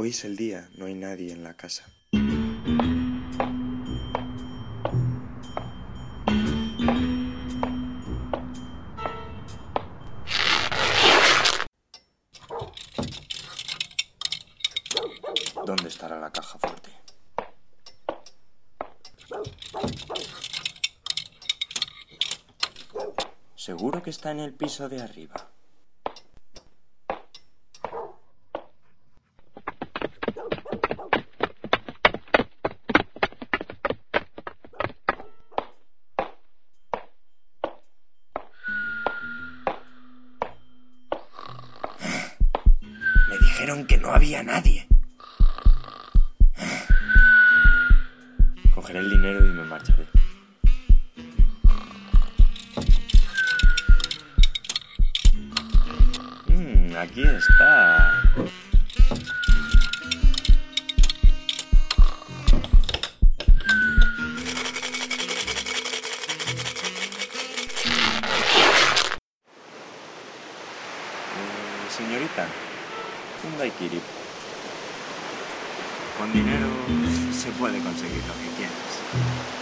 Hoy es el día, no hay nadie en la casa. ¿Dónde estará la caja fuerte? Seguro que está en el piso de arriba. Que no había nadie. Cogeré el dinero y me marcharé. Mm, aquí está. Eh, señorita, un daiquiri. Con dinero se puede conseguir lo que quieras.